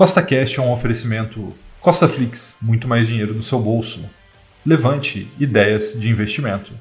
Costa Cash é um oferecimento Costa Flix, muito mais dinheiro no seu bolso. Levante ideias de investimento.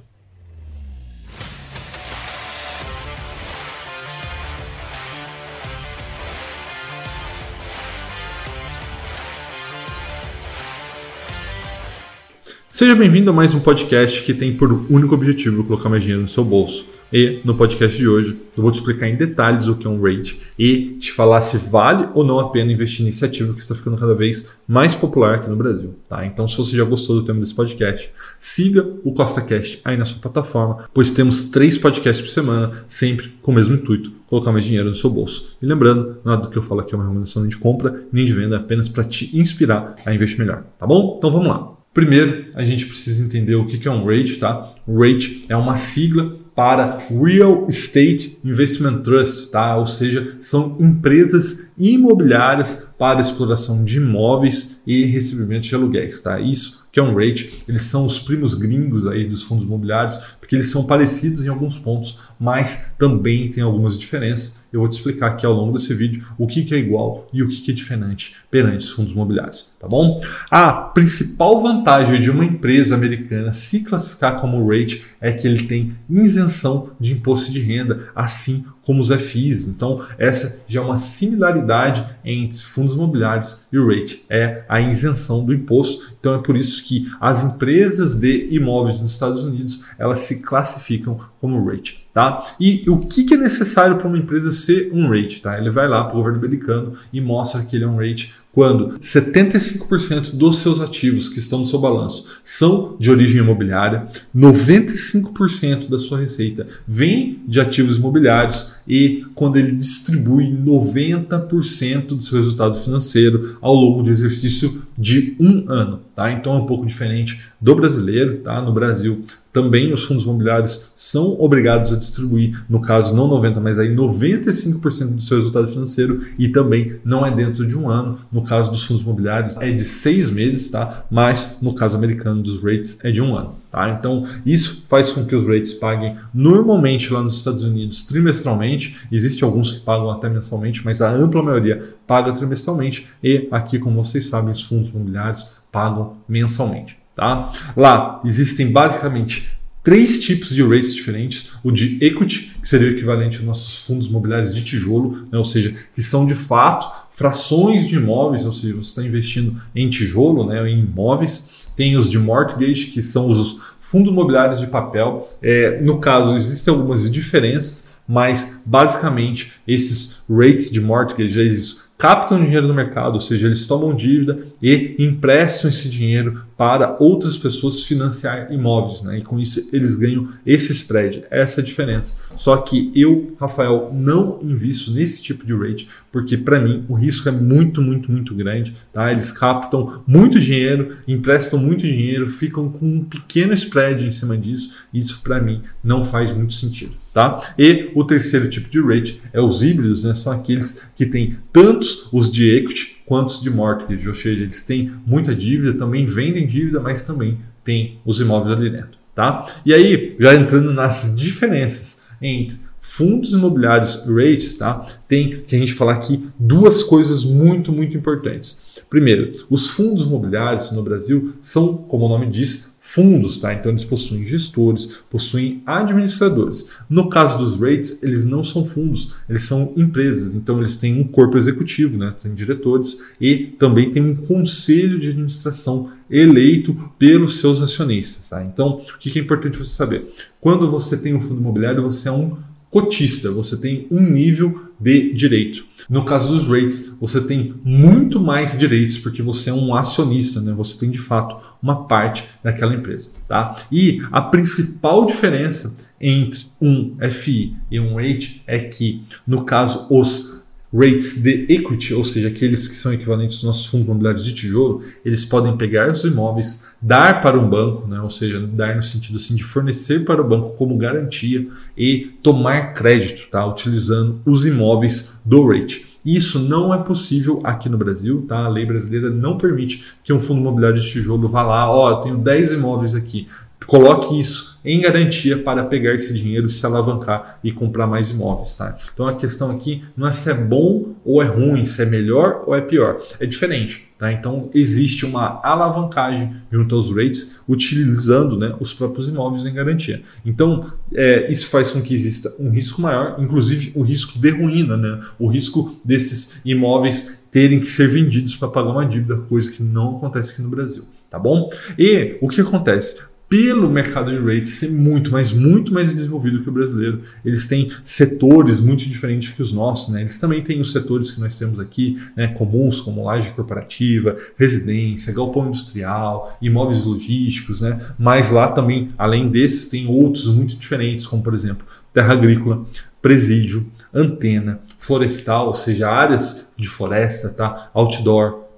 Seja bem-vindo a mais um podcast que tem por único objetivo colocar mais dinheiro no seu bolso. E no podcast de hoje eu vou te explicar em detalhes o que é um rate e te falar se vale ou não a pena investir em iniciativa que está ficando cada vez mais popular aqui no Brasil. Tá? Então, se você já gostou do tema desse podcast, siga o CostaCast aí na sua plataforma, pois temos três podcasts por semana, sempre com o mesmo intuito, colocar mais dinheiro no seu bolso. E lembrando, nada do que eu falo aqui é uma recomendação de compra nem de venda, é apenas para te inspirar a investir melhor. Tá bom? Então vamos lá. Primeiro, a gente precisa entender o que é um REIT, tá? O REIT é uma sigla para Real Estate Investment Trust, tá? Ou seja, são empresas imobiliárias para exploração de imóveis e recebimento de aluguéis, tá? Isso que é um REIT, eles são os primos gringos aí dos fundos imobiliários, porque eles são parecidos em alguns pontos, mas também tem algumas diferenças. Eu vou te explicar aqui ao longo desse vídeo o que, é igual e o que, que é diferente perante os fundos imobiliários, tá bom? A principal vantagem de uma empresa americana se classificar como REIT é que ele tem isenção de imposto de renda, assim como os FIs. Então, essa já é uma similaridade entre fundos imobiliários e o rate, é a isenção do imposto. Então, é por isso que as empresas de imóveis nos Estados Unidos, elas se classificam como rate. Tá? E o que, é necessário para uma empresa ser um rate? Tá? Ele vai lá para o governo americano e mostra que ele é um rate quando 75% dos seus ativos que estão no seu balanço são de origem imobiliária, 95% da sua receita vem de ativos imobiliários e quando ele distribui 90% do seu resultado financeiro ao longo do exercício de um ano. Tá? Então é um pouco diferente do brasileiro. Tá? No Brasil, também os fundos imobiliários são obrigados a distribuir, no caso não 90, mas aí 95% do seu resultado financeiro e também não é dentro de um ano. No caso dos fundos imobiliários é de seis meses, tá? Mas no caso americano dos rates é de um ano, tá? Então isso faz com que os rates paguem normalmente lá nos Estados Unidos trimestralmente. Existem alguns que pagam até mensalmente, mas a ampla maioria paga trimestralmente e aqui, como vocês sabem, os fundos imobiliários pagam mensalmente. Tá? Lá existem basicamente três tipos de rates diferentes: o de equity, que seria o equivalente aos nossos fundos imobiliários de tijolo, né? ou seja, que são de fato frações de imóveis, ou seja, você está investindo em tijolo, né? em imóveis. Tem os de mortgage, que são os fundos imobiliários de papel. É, no caso, existem algumas diferenças, mas basicamente esses rates de mortgage, eles captam dinheiro no mercado, ou seja, eles tomam dívida e emprestam esse dinheiro para outras pessoas financiar imóveis, né? E com isso eles ganham esse spread, essa diferença. Só que eu, Rafael, não invisto nesse tipo de rate, porque para mim o risco é muito, muito, muito grande, tá? Eles captam muito dinheiro, emprestam muito dinheiro, ficam com um pequeno spread em cima disso. Isso para mim não faz muito sentido, tá? E o terceiro tipo de rate é os híbridos, né? São aqueles que têm tantos os de equity quantos de mortgage, ou seja, eles têm muita dívida, também vendem dívida, mas também têm os imóveis ali dentro. Tá? E aí, já entrando nas diferenças entre fundos imobiliários rates, tá? tem que a gente falar aqui duas coisas muito, muito importantes. Primeiro, os fundos imobiliários no Brasil são, como o nome diz, fundos, tá? Então eles possuem gestores, possuem administradores. No caso dos rates, eles não são fundos, eles são empresas. Então eles têm um corpo executivo, né? Tem diretores e também tem um conselho de administração eleito pelos seus acionistas, tá? Então o que é importante você saber? Quando você tem um fundo imobiliário, você é um cotista, você tem um nível de direito. No caso dos rates, você tem muito mais direitos porque você é um acionista, né? Você tem de fato uma parte daquela empresa, tá? E a principal diferença entre um FI e um rate é que, no caso, os rates de equity, ou seja, aqueles que são equivalentes aos nossos fundos imobiliários de tijolo, eles podem pegar os imóveis, dar para um banco, né, ou seja, dar no sentido assim, de fornecer para o banco como garantia e tomar crédito, tá, utilizando os imóveis do rate. Isso não é possível aqui no Brasil, tá? A lei brasileira não permite que um fundo imobiliário de tijolo vá lá, ó, oh, tenho 10 imóveis aqui, coloque isso em garantia para pegar esse dinheiro, se alavancar e comprar mais imóveis. Tá? Então a questão aqui não é se é bom ou é ruim, se é melhor ou é pior. É diferente. Tá? Então existe uma alavancagem junto aos rates utilizando né, os próprios imóveis em garantia. Então é, isso faz com que exista um risco maior, inclusive o risco de ruína, né? o risco desses imóveis terem que ser vendidos para pagar uma dívida, coisa que não acontece aqui no Brasil. Tá bom? E o que acontece? Pelo mercado de rates ser muito, mas muito mais desenvolvido que o brasileiro. Eles têm setores muito diferentes que os nossos, né? Eles também têm os setores que nós temos aqui, né, comuns, como laje corporativa, residência, galpão industrial, imóveis logísticos, né? Mas lá também, além desses, tem outros muito diferentes, como por exemplo, terra agrícola, presídio, antena, florestal, ou seja, áreas de floresta, tá? Outdoor,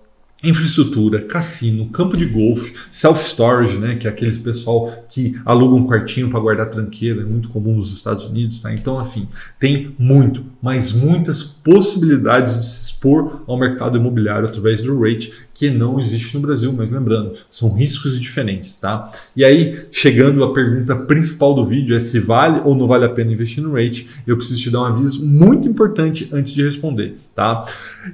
infraestrutura, cassino, campo de golfe, self-storage, né, que é aqueles pessoal que aluga um quartinho para guardar tranqueira, é muito comum nos Estados Unidos, tá? Então, enfim, tem muito, mas muitas possibilidades de se expor ao mercado imobiliário através do rate que não existe no Brasil, mas lembrando, são riscos diferentes, tá? E aí, chegando à pergunta principal do vídeo é se vale ou não vale a pena investir no rate, eu preciso te dar um aviso muito importante antes de responder, tá?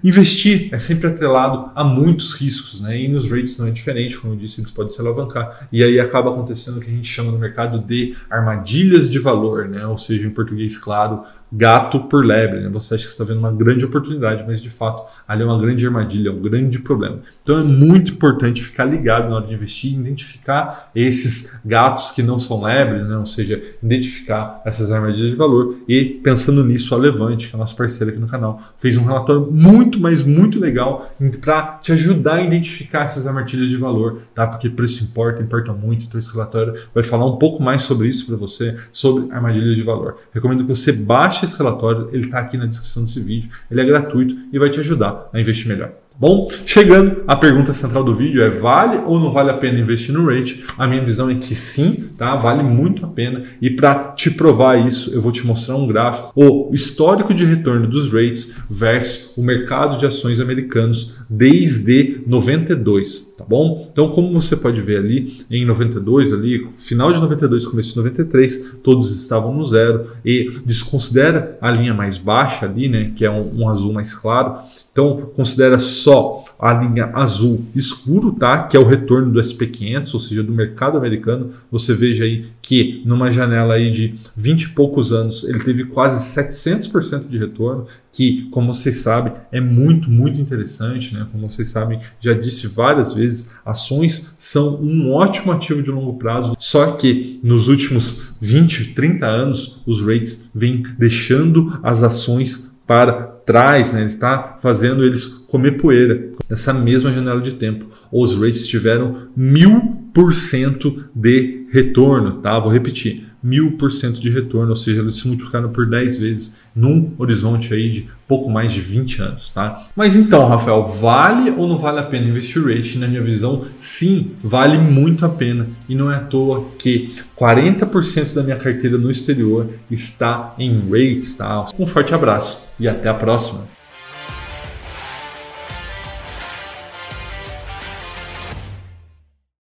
Investir é sempre atrelado a muitos riscos, né? E nos rates não é diferente, como eu disse, eles podem se alavancar. E aí acaba acontecendo o que a gente chama no mercado de armadilhas de valor, né? Ou seja, em português claro, gato por lebre, né? Você acha que está vendo uma grande oportunidade, mas de fato ali é uma grande armadilha, é um grande problema. Então é muito importante ficar ligado na hora de investir, identificar esses gatos que não são lebres, né? ou seja, identificar essas armadilhas de valor e pensando nisso, a Levante, que é a nossa parceira aqui no canal, fez um relatório muito, mas muito legal para te ajudar a identificar essas armadilhas de valor, tá? Porque preço importa, importa muito, então esse relatório vai falar um pouco mais sobre isso para você, sobre armadilhas de valor. Recomendo que você baixe esse relatório, ele está aqui na descrição desse vídeo, ele é gratuito e vai te ajudar a investir melhor. Bom, chegando à pergunta central do vídeo é vale ou não vale a pena investir no rate? A minha visão é que sim, tá? Vale muito a pena. E para te provar isso, eu vou te mostrar um gráfico, o histórico de retorno dos rates versus o mercado de ações americanos desde 92, tá bom? Então, como você pode ver ali, em 92 ali, final de 92, começo de 93, todos estavam no zero e desconsidera a linha mais baixa ali, né, que é um, um azul mais claro. Então, considera só a linha azul escuro, tá? Que é o retorno do SP500, ou seja, do mercado americano. Você veja aí que numa janela aí de 20 e poucos anos, ele teve quase 700% de retorno, que, como vocês sabem, é muito, muito interessante, né? Como vocês sabem, já disse várias vezes, ações são um ótimo ativo de longo prazo, só que nos últimos 20, 30 anos, os rates vêm deixando as ações para trás, né? ele está fazendo eles comer poeira nessa mesma janela de tempo. Os rates tiveram mil por cento de retorno, tá? Vou repetir, mil por cento de retorno, ou seja, eles se multiplicaram por 10 vezes num horizonte aí de pouco mais de 20 anos, tá? Mas então, Rafael, vale ou não vale a pena investir rate? Na minha visão, sim, vale muito a pena e não é à toa que 40% da minha carteira no exterior está em rates, tá? Um forte abraço e até a próxima.